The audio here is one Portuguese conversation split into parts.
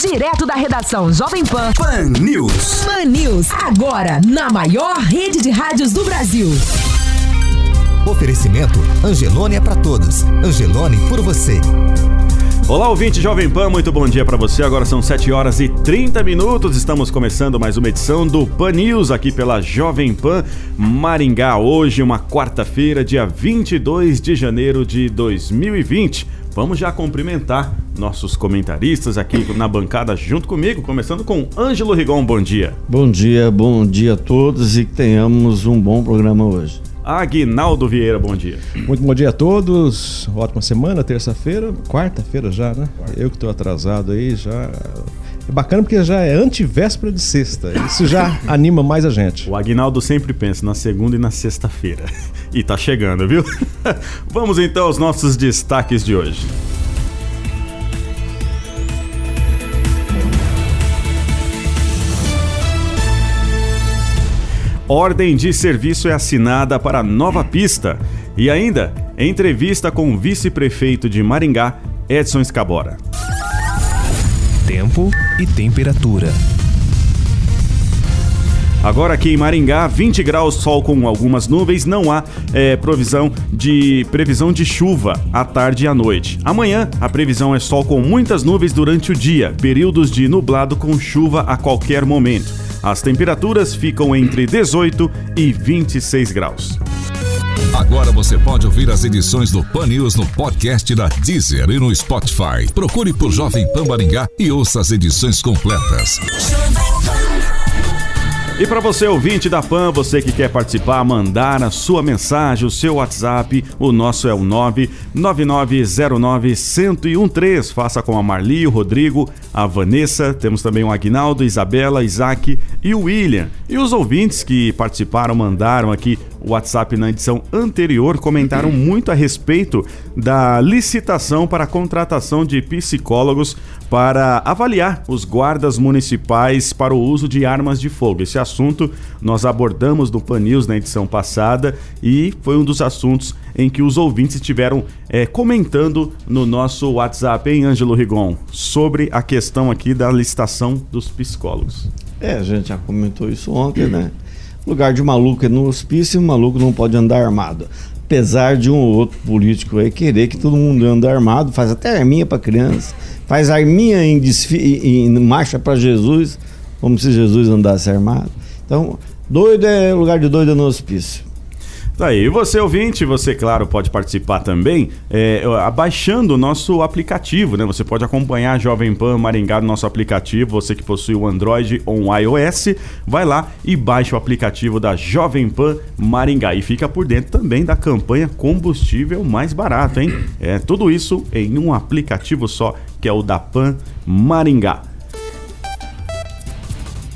Direto da redação Jovem Pan. Pan News. Pan News. Agora, na maior rede de rádios do Brasil. Oferecimento Angelone é para todos. Angelone por você. Olá, ouvinte Jovem Pan, muito bom dia para você. Agora são 7 horas e 30 minutos. Estamos começando mais uma edição do Pan News aqui pela Jovem Pan Maringá. Hoje, uma quarta-feira, dia 22 de janeiro de 2020. Vamos já cumprimentar nossos comentaristas aqui na bancada junto comigo, começando com Ângelo Rigon. Bom dia. Bom dia, bom dia a todos e que tenhamos um bom programa hoje. Aguinaldo Vieira, bom dia. Muito bom dia a todos. Ótima semana, terça-feira, quarta-feira já, né? Eu que estou atrasado aí já. É bacana porque já é antivéspera de sexta. Isso já anima mais a gente. O Aguinaldo sempre pensa na segunda e na sexta-feira. E tá chegando, viu? Vamos então aos nossos destaques de hoje. Ordem de serviço é assinada para nova pista. E ainda, entrevista com o vice-prefeito de Maringá, Edson Escabora. Tempo e temperatura. Agora aqui em Maringá, 20 graus, sol com algumas nuvens, não há é, provisão de previsão de chuva à tarde e à noite. Amanhã, a previsão é sol com muitas nuvens durante o dia, períodos de nublado com chuva a qualquer momento. As temperaturas ficam entre 18 e 26 graus. Agora você pode ouvir as edições do Pan News no podcast da Deezer e no Spotify. Procure por Jovem Pan Maringá e ouça as edições completas. E para você ouvinte da PAN, você que quer participar, mandar a sua mensagem, o seu WhatsApp, o nosso é o 99909-1013. Faça com a Marli, o Rodrigo, a Vanessa, temos também o Aguinaldo, Isabela, Isaac e o William. E os ouvintes que participaram, mandaram aqui o WhatsApp na edição anterior, comentaram muito a respeito da licitação para a contratação de psicólogos para avaliar os guardas municipais para o uso de armas de fogo. Esse assunto nós abordamos no Pan News na edição passada e foi um dos assuntos em que os ouvintes estiveram é, comentando no nosso WhatsApp, hein, Ângelo Rigon, sobre a questão aqui da licitação dos psicólogos. É, a gente já comentou isso ontem, né? Lugar de maluco é no hospício, maluco não pode andar armado. Apesar de um ou outro político aí querer que todo mundo ande armado, faz até arminha para criança, faz arminha em, em marcha para Jesus, como se Jesus andasse armado. Então, doido é lugar de doido é no hospício. Tá aí, e você ouvinte, você, claro, pode participar também é, abaixando o nosso aplicativo, né? Você pode acompanhar a Jovem Pan Maringá no nosso aplicativo, você que possui o Android ou um iOS, vai lá e baixa o aplicativo da Jovem Pan Maringá e fica por dentro também da campanha combustível mais barato, hein? É tudo isso em um aplicativo só, que é o da Pan Maringá.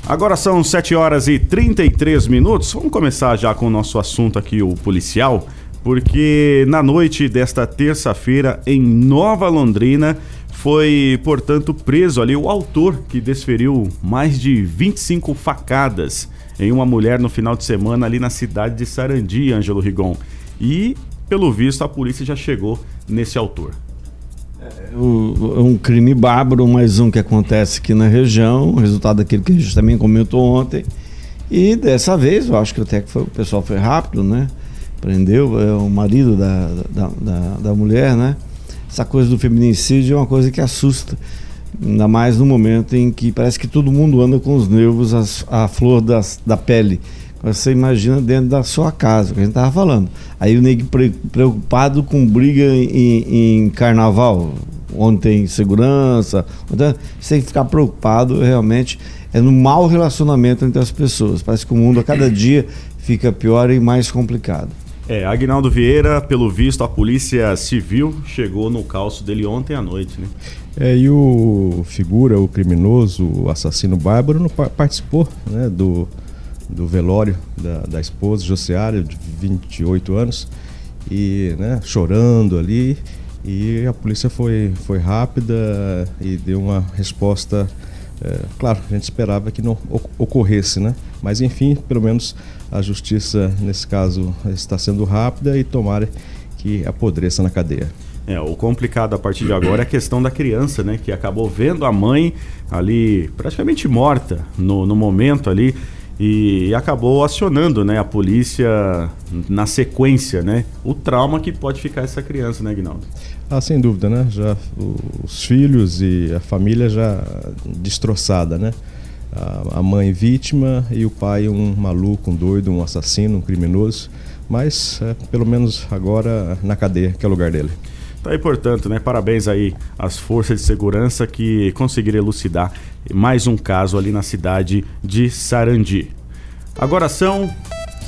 Agora são 7 horas e 33 minutos. Vamos começar já com o nosso assunto aqui, o policial, porque na noite desta terça-feira, em Nova Londrina, foi, portanto, preso ali o autor que desferiu mais de 25 facadas em uma mulher no final de semana ali na cidade de Sarandi, Ângelo Rigon. E, pelo visto, a polícia já chegou nesse autor. Um crime bárbaro, mais um que acontece aqui na região, resultado daquilo que a gente também comentou ontem. E dessa vez, eu acho que até que foi- o pessoal foi rápido, né? Prendeu é, o marido da, da, da, da mulher, né? Essa coisa do feminicídio é uma coisa que assusta. Ainda mais no momento em que parece que todo mundo anda com os nervos à flor das, da pele. Você imagina dentro da sua casa, o que a gente estava falando. Aí o nego pre- preocupado com briga em, em carnaval, onde tem segurança. Então, você tem que ficar preocupado realmente é no mau relacionamento entre as pessoas. Parece que o mundo a cada dia fica pior e mais complicado. É, Agnaldo Vieira, pelo visto, a polícia civil chegou no calço dele ontem à noite, né? É, e o figura, o criminoso, o assassino bárbaro, não pa- participou né, do, do velório da, da esposa, Josiária, de 28 anos, e né, chorando ali. E a polícia foi, foi rápida e deu uma resposta. é, claro, a gente esperava que não ocorresse, né? Mas enfim, pelo menos a justiça nesse caso está sendo rápida e tomara que apodreça na cadeia. É, o complicado a partir de agora é a questão da criança, né? Que acabou vendo a mãe ali praticamente morta no, no momento ali e acabou acionando, né, a polícia na sequência, né? O trauma que pode ficar essa criança, né, Guinaldo? Ah, sem dúvida, né? Já os filhos e a família já destroçada, né? A, a mãe vítima e o pai um maluco, um doido, um assassino, um criminoso. Mas é, pelo menos agora na cadeia, que é o lugar dele. Tá aí, portanto, né? Parabéns aí às forças de segurança que conseguiram elucidar mais um caso ali na cidade de Sarandi. Agora são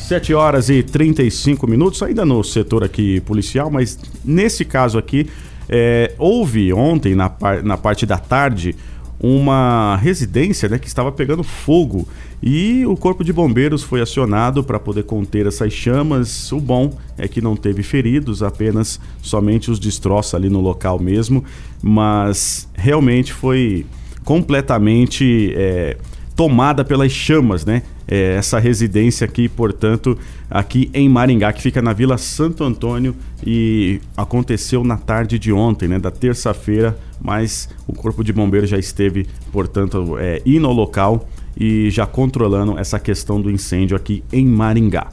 7 horas e 35 minutos, ainda no setor aqui policial, mas nesse caso aqui, é, houve ontem, na, par- na parte da tarde, uma residência né, que estava pegando fogo e o corpo de bombeiros foi acionado para poder conter essas chamas. O bom é que não teve feridos, apenas somente os destroços ali no local mesmo, mas realmente foi completamente é, tomada pelas chamas, né? É, essa residência aqui, portanto, aqui em Maringá, que fica na Vila Santo Antônio e aconteceu na tarde de ontem, né? Da terça-feira, mas o Corpo de Bombeiros já esteve, portanto, é, ao local e já controlando essa questão do incêndio aqui em Maringá.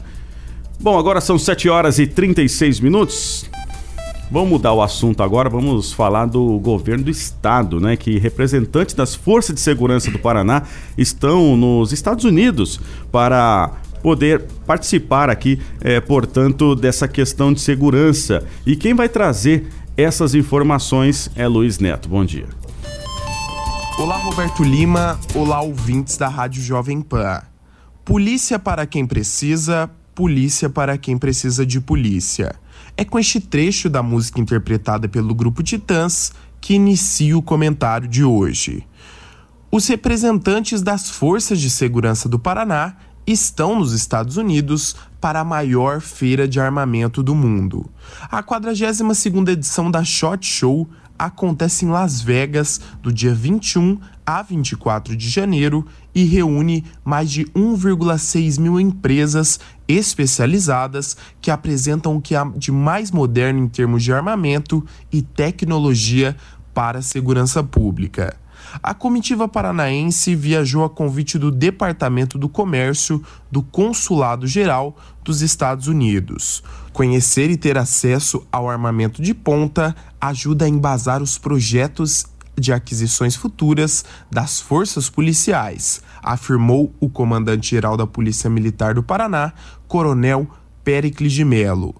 Bom, agora são 7 horas e 36 minutos. Vamos mudar o assunto agora, vamos falar do governo do estado, né? Que representantes das forças de segurança do Paraná estão nos Estados Unidos para poder participar aqui, eh, portanto, dessa questão de segurança. E quem vai trazer essas informações é Luiz Neto. Bom dia. Olá, Roberto Lima. Olá, ouvintes da Rádio Jovem Pan. Polícia para quem precisa, polícia para quem precisa de polícia. É com este trecho da música interpretada pelo grupo Titãs que inicio o comentário de hoje. Os representantes das Forças de Segurança do Paraná estão nos Estados Unidos para a maior feira de armamento do mundo. A 42ª edição da SHOT Show acontece em Las Vegas do dia 21 a 24 de janeiro e reúne mais de 1,6 mil empresas especializadas que apresentam o que há de mais moderno em termos de armamento e tecnologia para a segurança pública. A comitiva paranaense viajou a convite do Departamento do Comércio do Consulado Geral dos Estados Unidos. Conhecer e ter acesso ao armamento de ponta ajuda a embasar os projetos de aquisições futuras das forças policiais, afirmou o comandante-geral da Polícia Militar do Paraná, Coronel Pericles de Melo.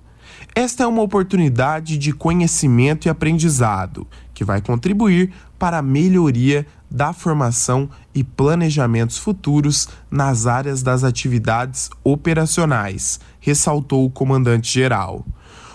Esta é uma oportunidade de conhecimento e aprendizado que vai contribuir para a melhoria da formação e planejamentos futuros nas áreas das atividades operacionais, ressaltou o comandante-geral.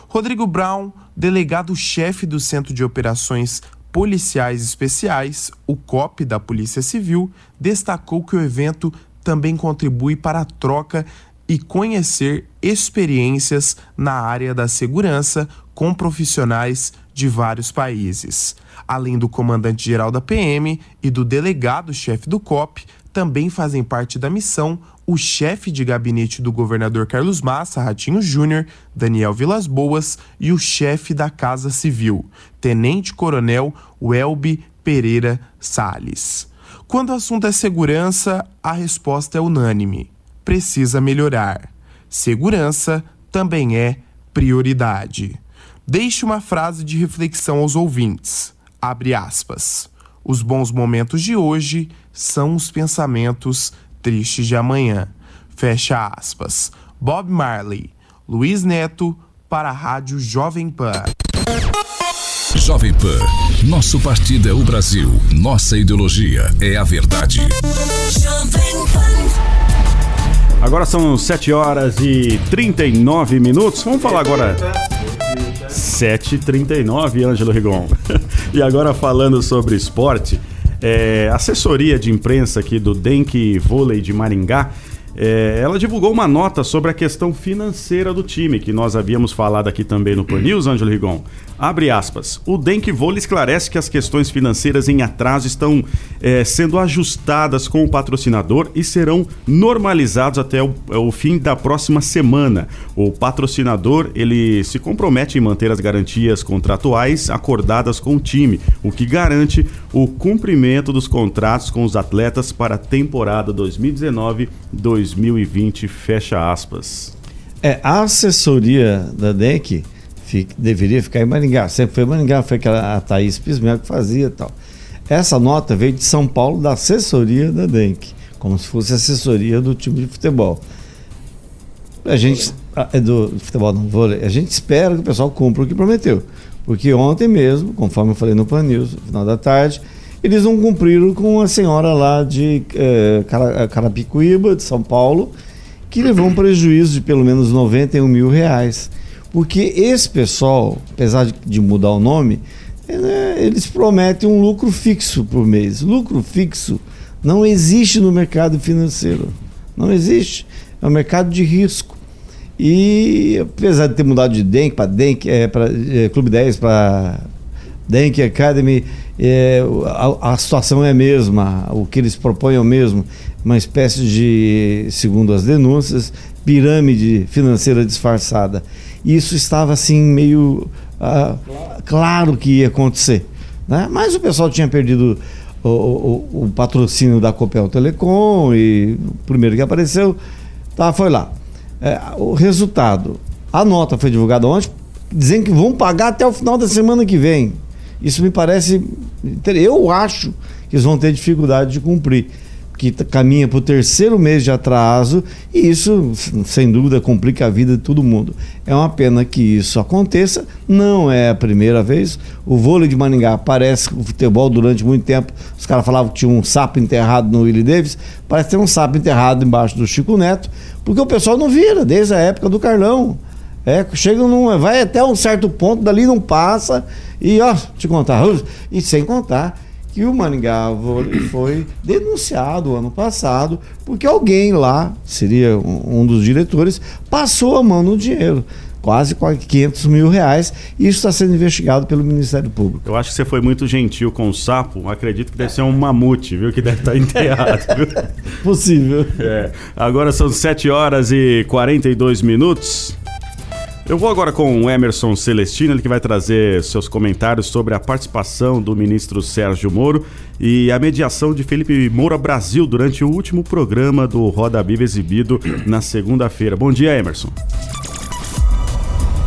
Rodrigo Brown, delegado-chefe do Centro de Operações Policiais Especiais, o COP da Polícia Civil, destacou que o evento também contribui para a troca e conhecer experiências na área da segurança com profissionais de vários países. Além do comandante-geral da PM e do delegado-chefe do COP, também fazem parte da missão o chefe de gabinete do governador Carlos Massa, Ratinho Júnior, Daniel Vilas Boas, e o chefe da Casa Civil, Tenente-Coronel Welby Pereira Sales. Quando o assunto é segurança, a resposta é unânime. Precisa melhorar. Segurança também é prioridade. Deixe uma frase de reflexão aos ouvintes. Abre aspas. Os bons momentos de hoje são os pensamentos tristes de amanhã. Fecha aspas. Bob Marley, Luiz Neto, para a Rádio Jovem Pan. Jovem Pan. Nosso partido é o Brasil. Nossa ideologia é a verdade. Jovem Pan. Agora são 7 horas e 39 minutos. Vamos falar agora. 7h39, Ângelo Rigon. e agora falando sobre esporte, é, assessoria de imprensa aqui do Denk Vôlei de Maringá É, ela divulgou uma nota sobre a questão financeira do time, que nós havíamos falado aqui também no Pan News, Ângelo Rigon. Abre aspas. O Denk Vôlei esclarece que as questões financeiras em atraso estão é, sendo ajustadas com o patrocinador e serão normalizados até o, o, fim da próxima semana. O patrocinador ele se compromete em manter as garantias contratuais acordadas com o time, o que garante o cumprimento dos contratos com os atletas para a temporada 2019-2020. Fecha aspas. É, a assessoria da DEC fica, deveria ficar em Maringá. Sempre foi Maringá, foi aquela a Thaís Pismel que fazia e tal. Essa nota veio de São Paulo, da assessoria da DENC, como se fosse assessoria do time de futebol. A gente. É do futebol não vôlei. A gente espera que o pessoal cumpra o que prometeu. Porque ontem mesmo, conforme eu falei no Pan News, no final da tarde, eles não cumpriram com a senhora lá de eh, Carapicuíba, de São Paulo, que levou um prejuízo de pelo menos 91 mil reais. Porque esse pessoal, apesar de, mudar o nome, é, eles prometem um lucro fixo por mês. Lucro fixo não existe no mercado financeiro. Não existe. É um mercado de risco. E apesar de ter mudado de Denk para Denk, é, para é, Clube 10 para Denk Academy, é, a, a, situação é a mesma, o que eles propõem é o mesmo, uma espécie de, segundo as denúncias, pirâmide financeira disfarçada. Isso estava assim meio ah, claro que ia acontecer. Né? Mas o pessoal tinha perdido o, o, o, patrocínio da Copel Telecom e o primeiro que apareceu tá, foi lá. É, o resultado, a nota foi divulgada ontem, dizendo que vão pagar até o final da semana que vem. Isso me parece. Eu acho que eles vão ter dificuldade de cumprir que caminha para o terceiro mês de atraso e isso, sem dúvida, complica a vida de todo mundo. É uma pena que isso aconteça, não é a primeira vez. O vôlei de Maningá parece o futebol durante muito tempo. Os caras falavam que tinha um sapo enterrado no Willie Davis, parece ter um sapo enterrado embaixo do Chico Neto, porque o pessoal não vira desde a época do Carlão. É, chega num, vai até um certo ponto, dali não passa, e ó, te contar, e sem contar que o Maringá foi denunciado ano passado porque alguém lá, seria um dos diretores, passou a mão no dinheiro quase 500 mil reais. E isso está sendo investigado pelo Ministério Público. Eu acho que você foi muito gentil com o sapo. Acredito que deve ser um mamute, viu? Que deve estar enterrado. Possível. É. Agora são 7 horas e 42 minutos. Eu vou agora com o Emerson Celestino, ele que vai trazer seus comentários sobre a participação do ministro Sérgio Moro e a mediação de Felipe Moura Brasil durante o último programa do Roda Viva exibido na segunda-feira. Bom dia, Emerson.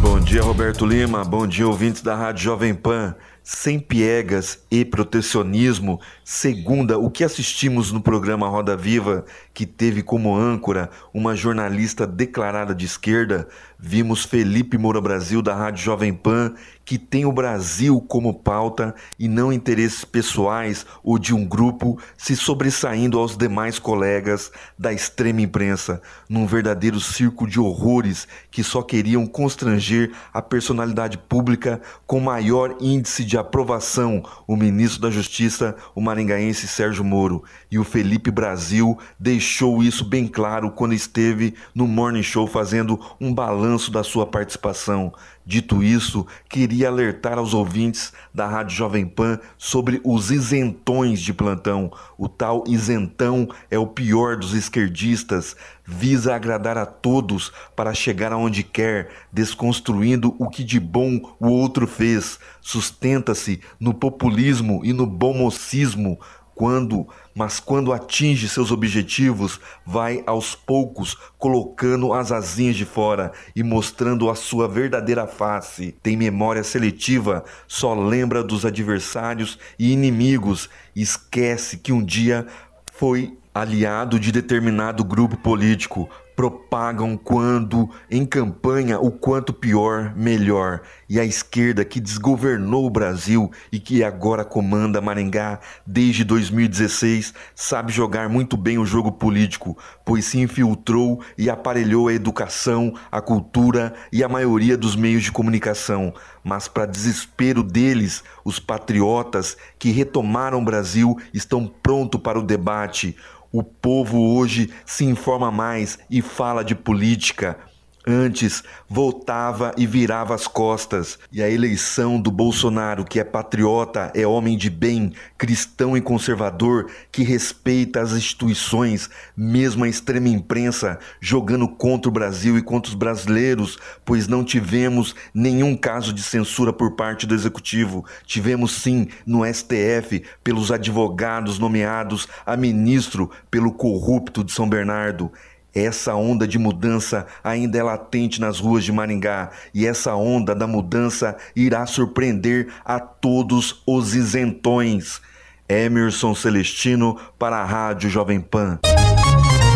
Bom dia, Roberto Lima. Bom dia, ouvintes da Rádio Jovem Pan sem piegas e protecionismo, segunda o que assistimos no programa Roda Viva, que teve como âncora uma jornalista declarada de esquerda, vimos Felipe Moura Brasil da Rádio Jovem Pan, que tem o Brasil como pauta e não interesses pessoais ou de um grupo, se sobressaindo aos demais colegas da extrema imprensa, num verdadeiro circo de horrores que só queriam constranger a personalidade pública com maior índice de aprovação, o ministro da Justiça, o maringaense Sérgio Moro, e o Felipe Brasil deixou isso bem claro quando esteve no Morning Show fazendo um balanço da sua participação. Dito isso, queria alertar aos ouvintes da Rádio Jovem Pan sobre os isentões de plantão. O tal isentão é o pior dos esquerdistas, visa agradar a todos para chegar aonde quer, desconstruindo o que de bom o outro fez. Sustenta-se no populismo e no bom mocismo quando, mas quando atinge seus objetivos, vai aos poucos colocando as asinhas de fora e mostrando a sua verdadeira face. Tem memória seletiva, só lembra dos adversários e inimigos, esquece que um dia foi aliado de determinado grupo político, propagam quando em campanha o quanto pior, melhor. E a esquerda que desgovernou o Brasil e que agora comanda Maringá desde 2016 sabe jogar muito bem o jogo político, pois se infiltrou e aparelhou a educação, a cultura e a maioria dos meios de comunicação. Mas, para desespero deles, os patriotas que retomaram o Brasil estão prontos para o debate O povo hoje se informa mais e fala de política. Antes, voltava e virava as costas. E a eleição do Bolsonaro, que é patriota, é homem de bem, cristão e conservador, que respeita as instituições, mesmo a extrema imprensa, jogando contra o Brasil e contra os brasileiros, pois não tivemos nenhum caso de censura por parte do executivo. Tivemos sim no STF, pelos advogados nomeados a ministro pelo corrupto de São Bernardo. Essa onda de mudança ainda é latente nas ruas de Maringá e essa onda da mudança irá surpreender a todos os isentões. Emerson Celestino para a Rádio Jovem Pan.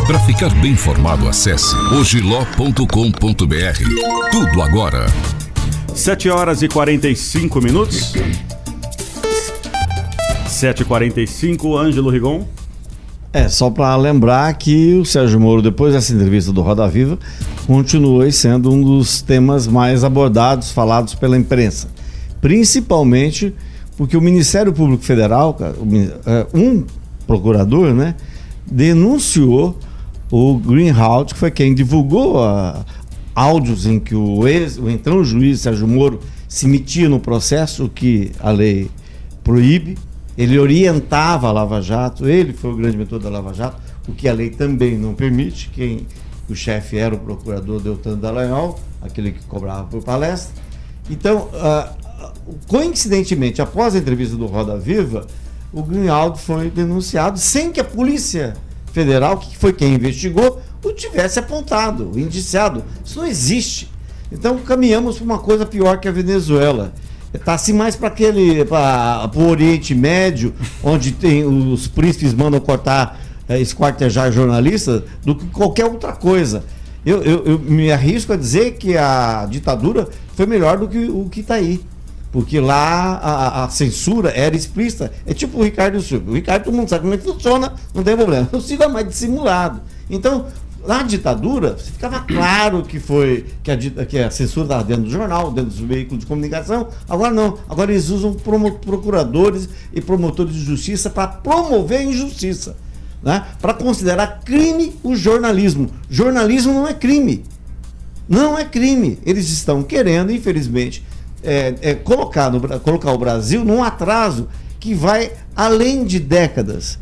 Para ficar bem informado, acesse ogiló.com.br. Tudo agora. 7 horas e 45 minutos. 7h45, Ângelo Rigon. É, só para lembrar que o Sérgio Moro, depois dessa entrevista do Roda Viva, continua sendo um dos temas mais abordados, falados pela imprensa. Principalmente porque o Ministério Público Federal, é, um procurador, né, denunciou o Greenhalgh, que foi quem divulgou a- áudios em que o, ex, o então juiz Sérgio Moro se metia no processo, que a lei proíbe. Ele orientava a Lava Jato, ele foi o grande mentor da Lava Jato, o que a lei também não permite. Quem o chefe era o procurador Deltan Dallagnol, aquele que cobrava por palestra. Então, ah, coincidentemente, após a entrevista do Roda Viva, o Greenhalgh foi denunciado sem que a Polícia Federal, que foi quem investigou, o tivesse apontado, indiciado. Isso não existe. Então caminhamos para uma coisa pior que a Venezuela. Está assim mais para aquele, para o Oriente Médio, onde tem os príncipes mandam cortar, eh, esquartejar jornalistas, do que qualquer outra coisa. Eu, eu- eu me arrisco a dizer que a ditadura foi melhor do que o que está aí. Porque lá a, a censura era explícita. É tipo o Ricardo Silva. O Ricardo, todo mundo sabe como é que funciona, não tem problema. O Silva é mais dissimulado. Então, na ditadura, ficava claro que foi que a, que a censura estava dentro do jornal, dentro dos veículos de comunicação. Agora não. Agora eles usam procuradores e promotores de justiça para promover a injustiça. Né? Para considerar crime o jornalismo. Jornalismo não é crime. Não é crime. Eles estão querendo, infelizmente, é, é, colocar, no colocar o Brasil num atraso que vai além de décadas.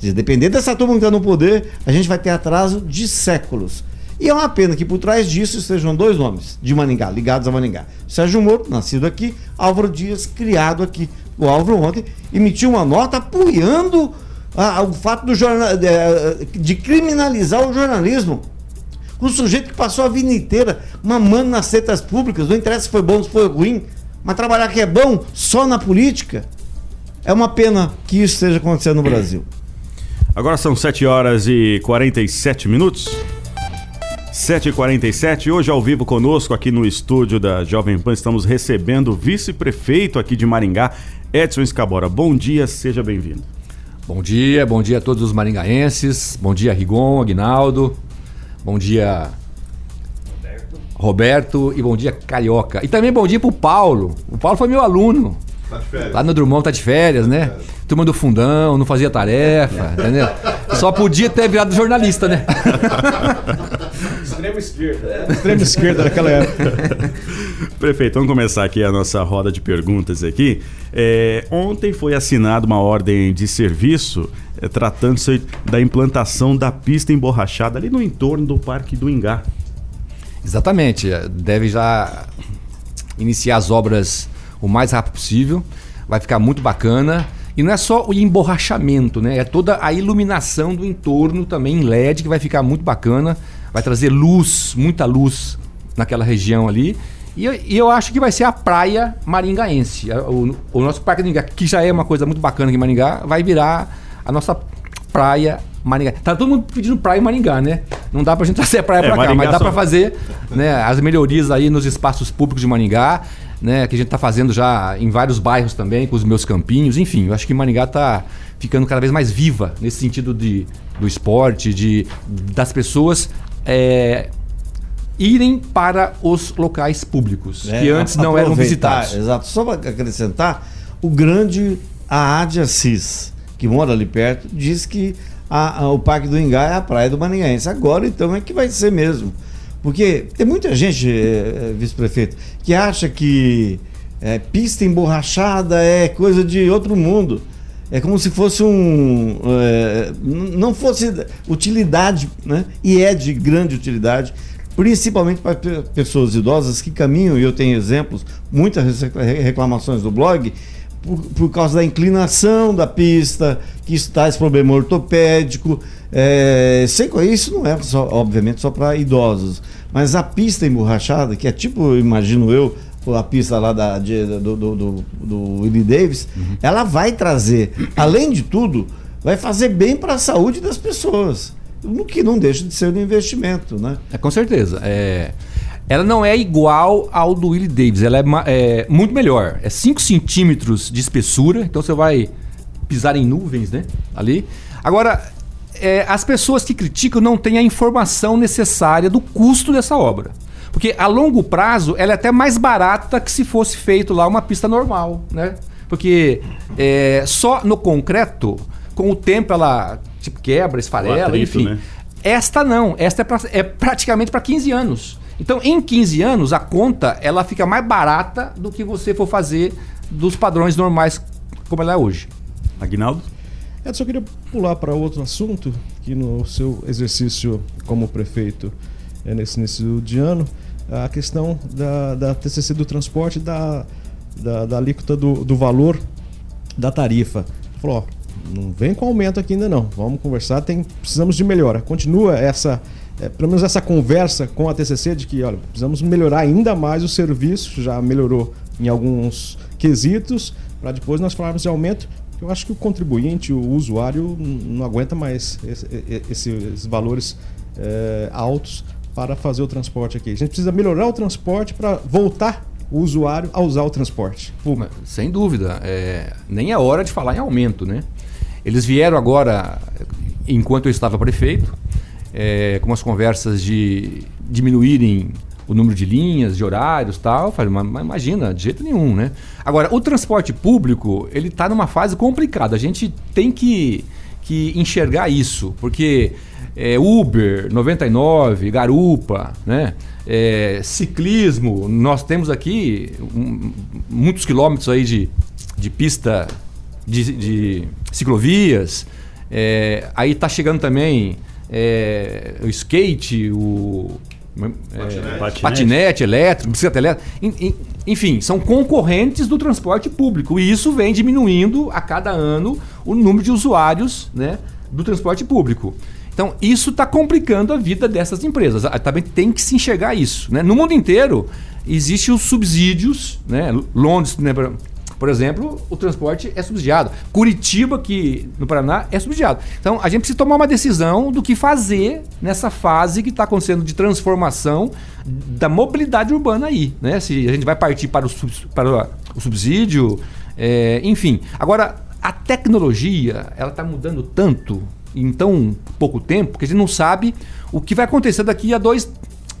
Depender dessa turma que está no poder, a gente vai ter atraso de séculos. E é uma pena que por trás disso estejam dois nomes de Maningá, ligados a Maningá. Sérgio Moro, nascido aqui, Álvaro Dias, criado aqui. O Álvaro ontem emitiu uma nota apoiando ah, o fato do jornal, de, de criminalizar o jornalismo. Um sujeito que passou a vida inteira mamando nas setas públicas, não interessa se foi bom ou se foi ruim, mas trabalhar que é bom só na política. É uma pena que isso esteja acontecendo no Brasil. Agora são 7 horas e 47 minutos. 7 e 47 hoje ao vivo conosco aqui no estúdio da Jovem Pan, estamos recebendo o vice-prefeito aqui de Maringá, Edson Escabora. Bom dia, seja bem-vindo. Bom dia, bom dia a todos os maringaenses. Bom dia, Rigon, Aguinaldo. Bom dia, Roberto. E bom dia, Carioca. E também bom dia pro Paulo. O Paulo foi meu aluno. Lá no Drummond tá de férias, né? Turma do fundão, não fazia tarefa, entendeu? Só podia ter virado jornalista, né? Extrema esquerda. Extrema esquerda naquela época. Prefeito, vamos começar aqui a nossa roda de perguntas aqui. É, ontem foi assinada uma ordem de serviço é, tratando-se da implantação da pista emborrachada ali no entorno do Parque do Ingá. Exatamente. Deve já iniciar as obras o mais rápido possível. Vai ficar muito bacana. E não é só o emborrachamento, né? É toda a iluminação do entorno também em LED que vai ficar muito bacana. Vai trazer luz, muita luz naquela região ali. E eu, e eu acho que vai ser a praia maringaense. O, o nosso Parque Maringá, que já é uma coisa muito bacana aqui em Maringá, vai virar a nossa praia Maringá. Tá todo mundo pedindo praia em Maringá, né? Não dá pra gente trazer a praia É, pra cá, Maringá mas dá só- pra fazer né, as melhorias aí nos espaços públicos de Maringá, né? Que a gente tá fazendo já em vários bairros também, com os meus campinhos. Enfim, eu acho que Maringá tá ficando cada vez mais viva nesse sentido de, do esporte, de, das pessoas é, irem para os locais públicos, que É, antes não eram visitados. Exato. Só para acrescentar, o grande Aad Assis, que mora ali perto, diz que a- a- o Parque do Ingá é a praia do Maringaense. Agora, então, é que vai ser mesmo. Porque tem muita gente, eh, eh, vice-prefeito, que acha que eh, pista emborrachada é coisa de outro mundo. É como se fosse um. n- não fosse utilidade, né? E é de grande utilidade, principalmente para pe- pessoas idosas que caminham, e eu tenho exemplos, muitas re- reclamações do blog, por, por causa da inclinação da pista, que traz problema ortopédico. É, sem isso não é, só, obviamente, só para idosos. Mas a pista emborrachada, que é tipo, imagino eu, a pista lá da, de- do, do, do, do Willie Davis, ela vai trazer, além de tudo, vai fazer bem para a saúde das pessoas. O que não deixa de ser um investimento, né? É, com certeza. É, ela não é igual ao do Willie Davis, ela é, é muito melhor. É 5 centímetros de espessura, então você vai pisar em nuvens, né? Ali. Agora, é, as pessoas que criticam não têm a informação necessária do custo dessa obra. Porque a longo prazo ela é até mais barata que se fosse feito lá uma pista normal, né? Porque é, só no concreto, com o tempo ela tipo, quebra, esfarela, atrito, enfim. né? Esta não, esta é, pra- é praticamente para 15 anos. Então, em 15 anos, a conta ela fica mais barata do que você for fazer dos padrões normais como ela é hoje. Aguinaldo? Edson, eu queria pular para outro assunto, que no seu exercício como prefeito eh, nesse início de ano, a questão da, da TCC do transporte, da, da, da alíquota do, do valor da tarifa. Falou, ó, não vem com aumento aqui ainda não, vamos conversar, tem, precisamos de melhora. Continua essa, eh, pelo menos essa conversa com a TCC de que, olha, precisamos melhorar ainda mais o serviço, já melhorou em alguns quesitos, para depois nós falarmos de aumento. Eu acho que o contribuinte, o usuário, não aguenta mais esse- esse- esses valores eh, altos para fazer o transporte aqui. A gente precisa melhorar o transporte para voltar o usuário a usar o transporte. Mas, Sem dúvida. é, nem é hora de falar em aumento, né? Eles vieram agora, enquanto eu estava prefeito, é, com as conversas de diminuírem o número de linhas, de horários tal. Falei, mas, mas imagina, de jeito nenhum, né? Agora, o transporte público, ele está numa fase complicada. A gente tem que, que enxergar isso, porque é, Uber, 99, Garupa, né? É, ciclismo, nós temos aqui um, muitos quilômetros aí de, de pista de, de ciclovias. É, aí tá chegando também é, o skate, o é, Patinete. patinete. elétrico, bicicleta elétrica. En- en- Enfim, são concorrentes do transporte público. E isso vem diminuindo a cada ano o número de usuários né, do transporte público. Então, isso está complicando a vida dessas empresas. Ah, Também tem que se enxergar isso. Né? No mundo inteiro, existem os subsídios. Né? Londres, né, por- exemplo, o transporte é subsidiado. Curitiba, que no Paraná, é subsidiado. Então, a gente precisa tomar uma decisão do que fazer nessa fase que está acontecendo de transformação da mobilidade urbana aí. Né? Se a gente vai partir para o, para o subsídio, é, enfim. Agora, a tecnologia, ela está mudando tanto em tão pouco tempo que a gente não sabe o que vai acontecer daqui a dois,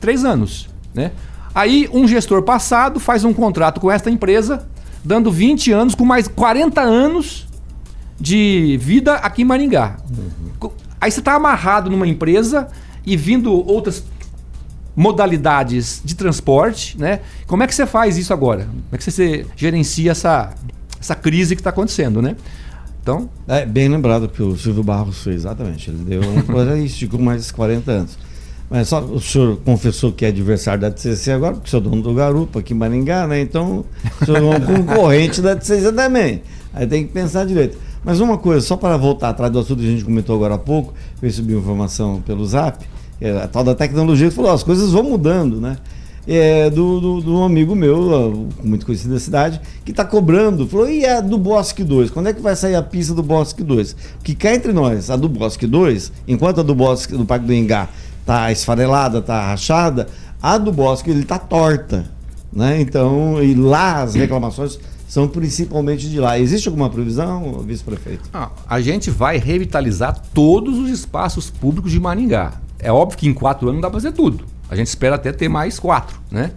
três anos. Né? Aí, um gestor passado faz um contrato com esta empresa dando 20 anos, com mais 40 anos de vida aqui em Maringá. Co- Aí você está amarrado numa empresa e vindo outras modalidades de transporte, né? Como é que você faz isso agora? Como é que você gerencia essa, essa crise que está acontecendo, né? Então, É bem lembrado que o Silvio Barros fez, exatamente. Ele deu um esticou mais 40 anos. Mas só o senhor confessou que é adversário da TCC agora, porque o senhor é dono do Garupa aqui em Maringá, né? Então, o senhor é um concorrente da TCC também. Aí tem que pensar direito. Mas uma coisa, só para voltar atrás do assunto que a gente comentou agora há pouco, eu recebi uma informação pelo Zap, é, a tal da tecnologia, que falou, as coisas vão mudando, né? É, do, do, do amigo meu, muito conhecido da cidade, que está cobrando. Falou, e a do Bosque 2? Quando é que vai sair a pista do Bosque 2? Porque cá entre nós, a do Bosque 2, enquanto a do Bosque do Parque do Engá tá esfarelada, tá rachada, a do Bosque ele tá torta, né? Então, e lá as reclamações são principalmente de lá. Existe alguma previsão, vice-prefeito? ah, a gente vai revitalizar todos os espaços públicos de Maringá. É óbvio que em quatro anos não dá para fazer tudo. A gente espera até ter mais quatro, né?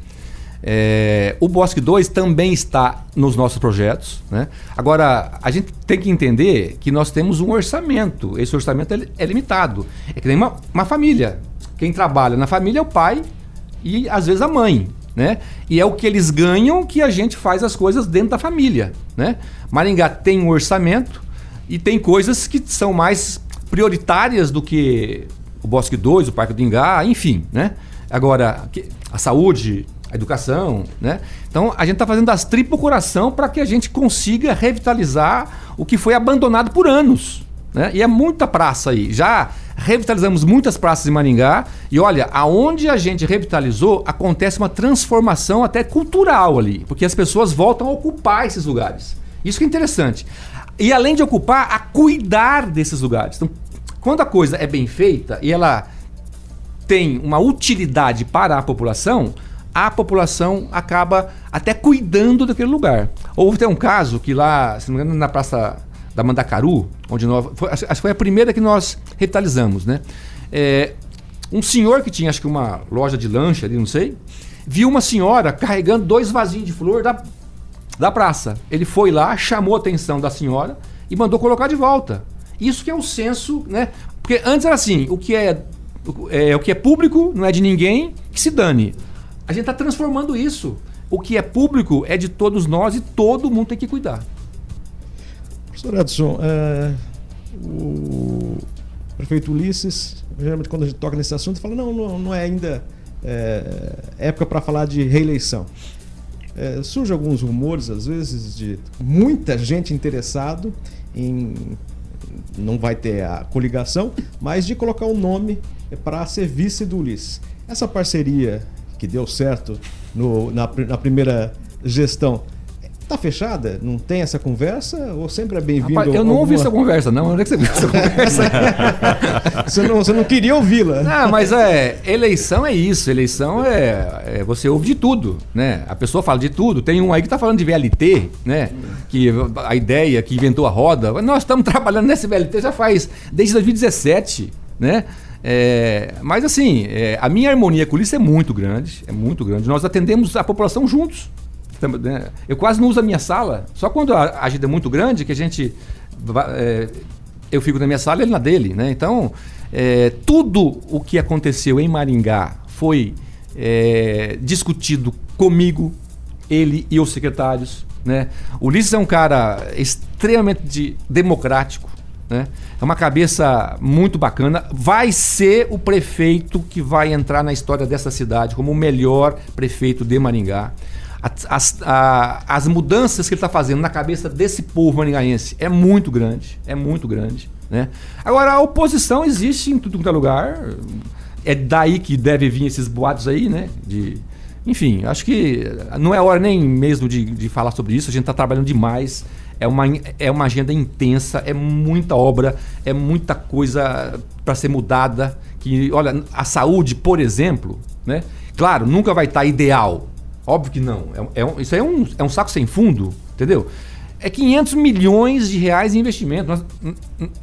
É, o Bosque 2 também está nos nossos projetos. Né? Agora, a gente tem que entender que nós temos um orçamento. Esse orçamento é, é limitado. É que nem uma, uma família. Quem trabalha na família é o pai e às vezes a mãe. Né? E é o que eles ganham que a gente faz as coisas dentro da família. Né? Maringá tem um orçamento e tem coisas que são mais prioritárias do que o Bosque 2, o Parque do Ingá, enfim. Né? Agora, a saúde, a educação, né? Então a gente está fazendo das tripas coração para que a gente consiga revitalizar o que foi abandonado por anos. Né? E é muita praça aí. Já revitalizamos muitas praças em Maringá. E olha, aonde a gente revitalizou, acontece uma transformação até cultural ali. Porque as pessoas voltam a ocupar esses lugares. Isso que é interessante. E além de ocupar, a cuidar desses lugares. Então, quando a coisa é bem feita e ela tem uma utilidade para a população, a população acaba até cuidando daquele lugar. Houve até um caso que lá, se não me engano, na Praça da Mandacaru, onde nós. Foi, acho que foi a primeira que nós revitalizamos, né? É, um senhor que tinha, acho que uma loja de lanche ali, não sei, viu uma senhora carregando dois vasinhos de flor da, da praça. Ele foi lá, chamou a atenção da senhora e mandou colocar de volta. Isso que é o senso, né? Porque antes era assim, o que é, é o que é público não é de ninguém, que se dane. A gente está transformando isso. O que é público é de todos nós e todo mundo tem que cuidar. Professor Edson, é, o prefeito Ulisses, geralmente quando a gente toca nesse assunto, fala: não, não, não é ainda é, época para falar de reeleição. É, surgem alguns rumores, às vezes, de muita gente interessado em. Não vai ter a coligação, mas de colocar o nome para ser vice do Ulisses. Essa parceria que deu certo no- na, na primeira gestão. Tá fechada? Não tem essa conversa? Ou sempre é bem-vindo? Eu não ouvi alguma- essa conversa, não. Onde é que você viu essa conversa? Você não, você não queria ouvi-la? Ah, mas é, eleição é isso, eleição é, é você ouve de tudo, né? A pessoa fala de tudo. Tem um aí que tá falando de VLT, né? Que a ideia que inventou a roda. Nós estamos trabalhando nesse VLT já faz desde 2017, né? É, mas assim, é, a minha harmonia com isso é muito grande, é muito grande. Nós atendemos a população juntos. Né? Eu quase não uso a minha sala, só quando a agenda é muito grande que a gente é, eu fico na minha sala e ele na dele, né? Então, é, tudo o que aconteceu em Maringá foi é, discutido comigo, ele e os secretários, né? O Ulisses é um cara extremamente de- democrático, né? É uma cabeça muito bacana. Vai ser o prefeito que vai entrar na história dessa cidade como o melhor prefeito de Maringá. As, a- as mudanças que ele está fazendo na cabeça desse povo maringaense é muito grande, é muito grande, né? Agora a oposição existe em tudo quanto é lugar. É daí que deve vir esses boatos aí, né? De, enfim, acho que não é hora nem mesmo de, de falar sobre isso. A gente está trabalhando demais. É uma, é uma agenda intensa, é muita obra, é muita coisa para ser mudada. Que, olha, a saúde, por exemplo, né? Claro, nunca vai estar ideal. Óbvio que não. É, é um- isso aí é um, é um saco sem fundo, entendeu? É 500 milhões de reais em investimento. Nós,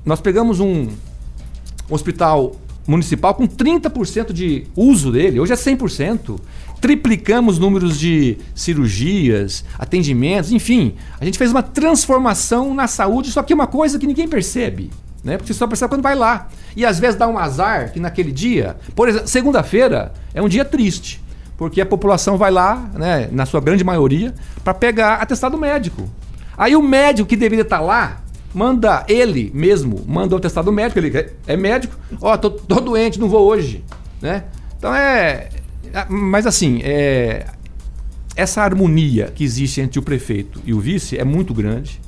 nós pegamos um, hospital municipal com 30% de uso dele, hoje é 100%. Triplicamos números de cirurgias, atendimentos, enfim. A gente fez uma transformação na saúde, só que uma coisa que ninguém percebe, né? Porque você só percebe quando vai lá. E às vezes dá um azar que naquele dia, por exemplo, segunda-feira é um dia triste, porque a população vai lá, né, na sua grande maioria, para pegar atestado médico. Aí o médico que deveria estar lá manda ele mesmo, manda o atestado médico, ele é- é médico, ó, tô, tô doente, não vou hoje, né? Então é, é- mas assim, é, essa harmonia que existe entre o prefeito e o vice é muito grande.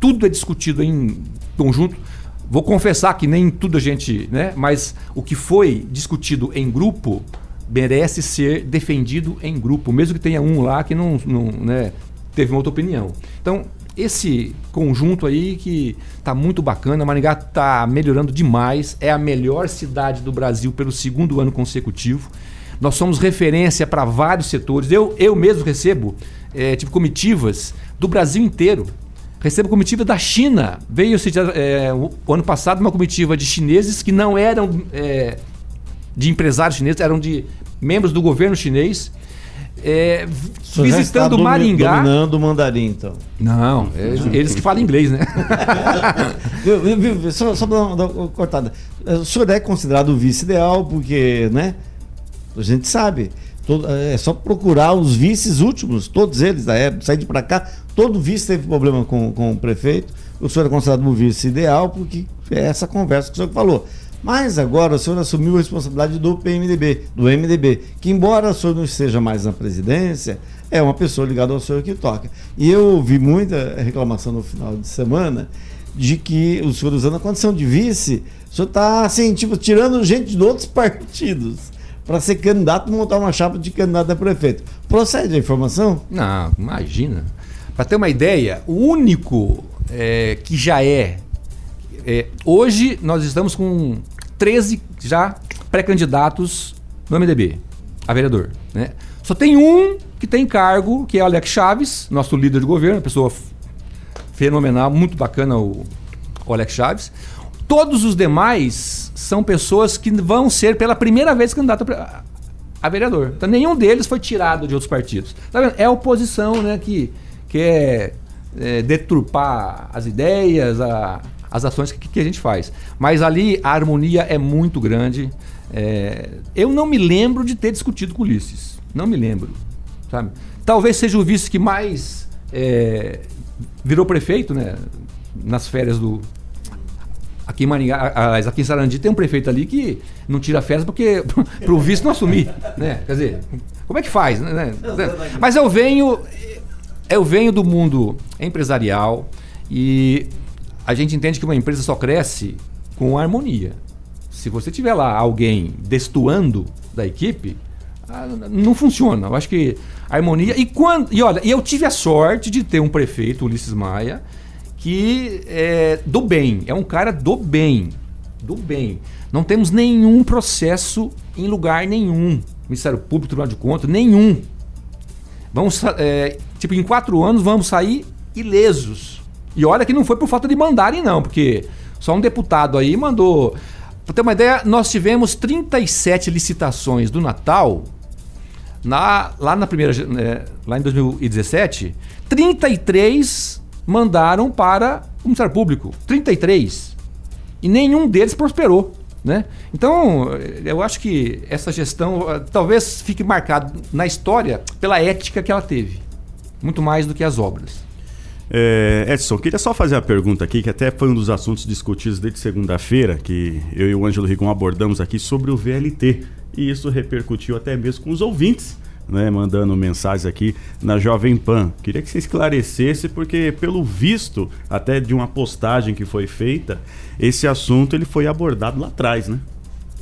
Tudo é discutido em conjunto. Vou confessar que nem tudo a gente, né? Mas o que foi discutido em grupo merece ser defendido em grupo, mesmo que tenha um lá que não, não né, teve uma outra opinião. Então, esse conjunto aí que tá muito bacana, Maringá tá melhorando demais, é a melhor cidade do Brasil pelo segundo ano consecutivo. Nós somos referência para vários setores. Eu, eu mesmo recebo eh, tipo comitivas do Brasil inteiro. Recebo comitiva da China. Veio eh, o, ano passado uma comitiva de chineses que não eram eh, de empresários chineses, eram de membros do governo chinês. é, visitando Maringá. Dominando o mandarim, então. Não, eles, eles que falam inglês, né? Só, só pra dar uma, dar uma cortada. O senhor é considerado o vice ideal, porque, né? A gente sabe. Todo- é só procurar os vices últimos, todos eles da época, sair de pra cá, todo vice teve problema com, com o prefeito. O senhor é considerado o vice ideal, porque é essa conversa que o senhor falou. Mas agora o senhor assumiu a responsabilidade do PMDB, do MDB, que embora o senhor não esteja mais na presidência, é uma pessoa ligada ao senhor que toca. E eu ouvi muita reclamação no final de semana de que o senhor usando a condição de vice, o senhor está assim, tipo, tirando gente de outros partidos para ser candidato montar uma chapa de candidato a prefeito. Procede a informação? Não, imagina. Para ter uma ideia, o único é, que já é, é, Hoje nós estamos com 13 já pré-candidatos no MDB, a vereador. Né? Só tem um que tem cargo, que é o Alex Chaves, nosso líder de governo, pessoa fenomenal, muito bacana o, o Alex Chaves. Todos os demais são pessoas que vão ser pela primeira vez candidato a a, vereador. Então nenhum deles foi tirado de outros partidos. Tá vendo? É a oposição né, que quer é, deturpar as ideias, a- as ações que, que a gente faz. Mas ali a harmonia é muito grande. É, eu não me lembro de ter discutido com o Ulisses. Não me lembro. Sabe? Talvez seja o vice que mais é, virou prefeito, né? Nas férias do. Aqui em Maringá, aqui em Sarandi tem um prefeito ali que não tira férias porque pro vice não assumir, né? Quer dizer, como é que faz, né? Mas eu venho eu venho do mundo empresarial e a gente entende que uma empresa só cresce com harmonia. Se você tiver lá alguém destoando da equipe, ah, não funciona. Eu acho que a harmonia. E quando. E olha, eu tive a sorte de ter um prefeito, Ulisses Maia, que é do bem. É um cara do bem. Do bem. Não temos nenhum processo em lugar nenhum. Ministério Público, Tribunal de Contas, nenhum. Vamos, é, tipo, em quatro anos vamos sair ilesos. E olha que não foi por falta de mandarem, não, porque só um deputado aí mandou. Pra ter uma ideia, nós tivemos 37 licitações do Natal na, lá na primeira, eh, lá em 2017, 33 mandaram para o Ministério Público. 33. E nenhum deles prosperou. Né? Então, eu acho que essa gestão eh, talvez fique marcada na história pela ética que ela teve. Muito mais do que as obras. É, Edson, queria só fazer uma pergunta aqui, que até foi um dos assuntos discutidos desde segunda-feira, que eu e o Ângelo Rigon abordamos aqui sobre o VLT. E isso repercutiu até mesmo com os ouvintes, né, mandando mensagens aqui na Jovem Pan. Queria que você esclarecesse, porque pelo visto, até de uma postagem que foi feita, esse assunto ele foi abordado lá atrás, né?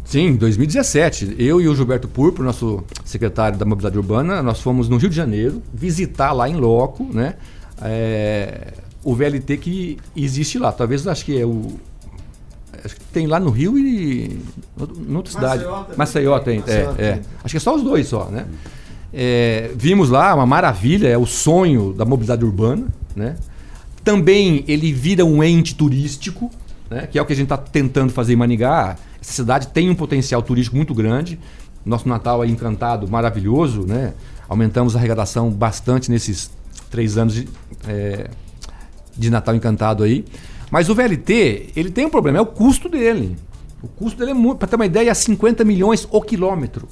Sim, em 2017, eu e o Gilberto Purpo, nosso secretário da Mobilidade Urbana, nós fomos no Rio de Janeiro visitar lá em loco, né, é, o VLT que existe lá. Talvez acho que é o acho que tem lá no Rio e em outra cidade. Maceió. Maceió tem, Maceió é, é. tem. Acho que é só os dois só, né? É, vimos lá uma maravilha, é o sonho da mobilidade urbana, né? Também ele vira um ente turístico, né? que é o que a gente está tentando fazer em Maningá. Essa cidade tem um potencial turístico muito grande. Nosso Natal é encantado, maravilhoso, né? Aumentamos a arrecadação bastante nesses três anos de, é, de Natal encantado aí. Mas o VLT, ele tem um problema, é o custo dele. O custo dele é muito, para ter uma ideia, é 50 milhões o quilômetro.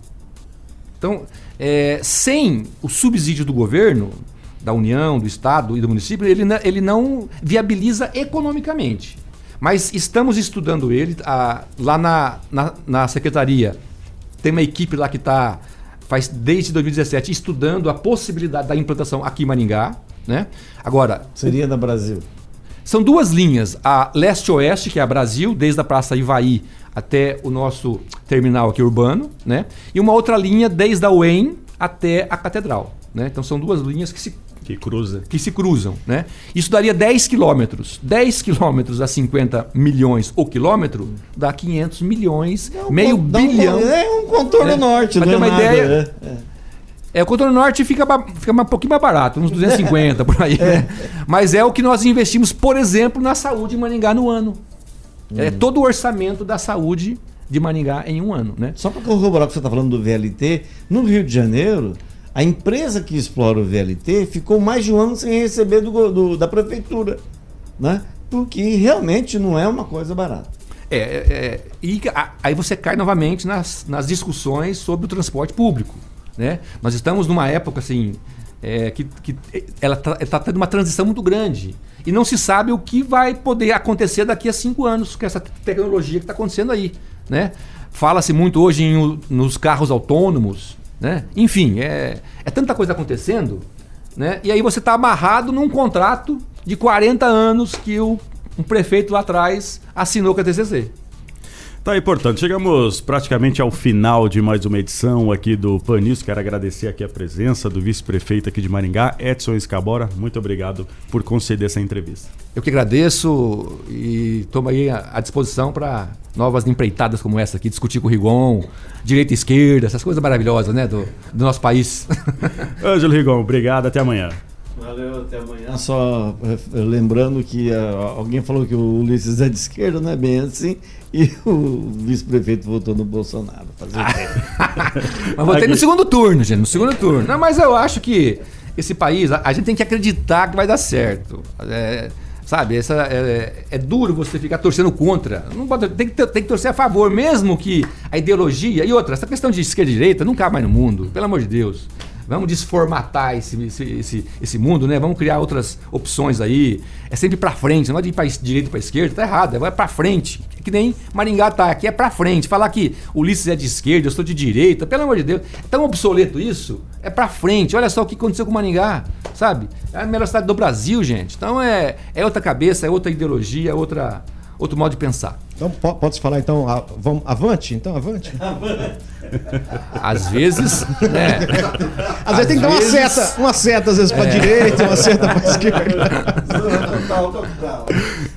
Então, é, sem o subsídio do governo, da União, do Estado e do município, ele, ele não viabiliza economicamente. Mas estamos estudando ele ah, lá na, na, na secretaria. Tem uma equipe lá que está, faz desde 2017, estudando a possibilidade da implantação aqui em Maringá. Né? Agora, Seria da Brasil. são duas linhas, a leste-oeste, que é a Brasil, desde a Praça Ivaí até o nosso terminal aqui urbano, né? E uma outra linha desde a UEM até a Catedral, né? Então são duas linhas que se, Que cruza. que se cruzam, né? Isso daria 10 quilômetros. 10 quilômetros a 50 milhões o quilômetro dá 500 milhões, meio Dá um- bilhão. É um contorno É. norte, Pra não ter é uma nada, ideia, é, é. É, o contorno norte fica, fica um pouquinho mais barato, uns 250 por aí, né? Mas é o que nós investimos, por exemplo, na saúde em Maringá no ano. É todo o orçamento da saúde de Maringá em um ano, né? Só para corroborar o que você está falando do VLT, no Rio de Janeiro, A empresa que explora o VLT ficou mais de um ano sem receber do, do- da prefeitura, né? Porque realmente não é uma coisa barata. É, é, é, e a- aí você cai novamente nas, nas discussões sobre o transporte público. Né? Nós estamos numa época assim é, que, que ela está tendo uma transição muito grande. E não se sabe o que vai poder acontecer daqui a cinco anos com essa tecnologia que está acontecendo aí. Né? Fala-se muito hoje em nos carros autônomos. Né? Enfim, é, é tanta coisa acontecendo. Né? E aí você está amarrado num contrato de 40 anos que o, um prefeito lá atrás assinou com a TCC. Tá aí, portanto, chegamos praticamente ao final de mais uma edição aqui do Panis. Quero agradecer aqui a presença do vice-prefeito aqui de Maringá, Edson Escabora. Muito obrigado por conceder essa entrevista. Eu que agradeço e estou aí à disposição para novas empreitadas como essa aqui, discutir com o Rigon, direita e esquerda, essas coisas maravilhosas né, do, do nosso país. Ângelo Rigon, obrigado, até amanhã. Valeu, até amanhã. Só eh, lembrando que ah, alguém falou que o Ulisses é de esquerda, não é bem assim, e o vice-prefeito votou no Bolsonaro. Fazer quê? Mas votei no segundo turno, gente, no segundo turno. Não, mas eu acho que esse país, a, a gente tem que acreditar que vai dar certo. É, sabe, essa, é, é duro você ficar torcendo contra. Não pode, tem, que, tem que torcer a favor, mesmo que a ideologia. E outra, essa questão de esquerda e direita não cabe mais no mundo, pelo amor de Deus. Vamos desformatar esse, esse, esse, esse mundo, né? Vamos criar outras opções aí. É sempre pra frente, não é de ir es- direita pra esquerda, tá errado, é pra frente. Que nem Maringá tá aqui, é pra frente. Falar que Ulisses é de esquerda, eu sou de direita, pelo amor de Deus, é tão obsoleto isso. É pra frente. Olha só o que aconteceu com Maringá, sabe? É a melhor cidade do Brasil, gente. Então é, é outra cabeça, é outra ideologia, é outra, outro modo de pensar. Então, po- pode falar então, vamos, avante, então, avante. Às vezes, né? Às vezes tem que dar uma vezes- seta, uma seta às vezes pra É. direita, uma seta pra esquerda.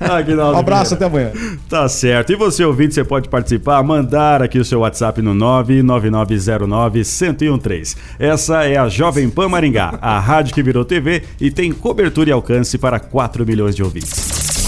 Aguinaldo Um abraço, até amanhã. Tá certo. E você, ouvinte, você pode participar, mandar aqui o seu WhatsApp no 99909-1013. Essa é a Jovem Pan Maringá, a rádio que virou TV e tem cobertura e alcance para 4 milhões de ouvintes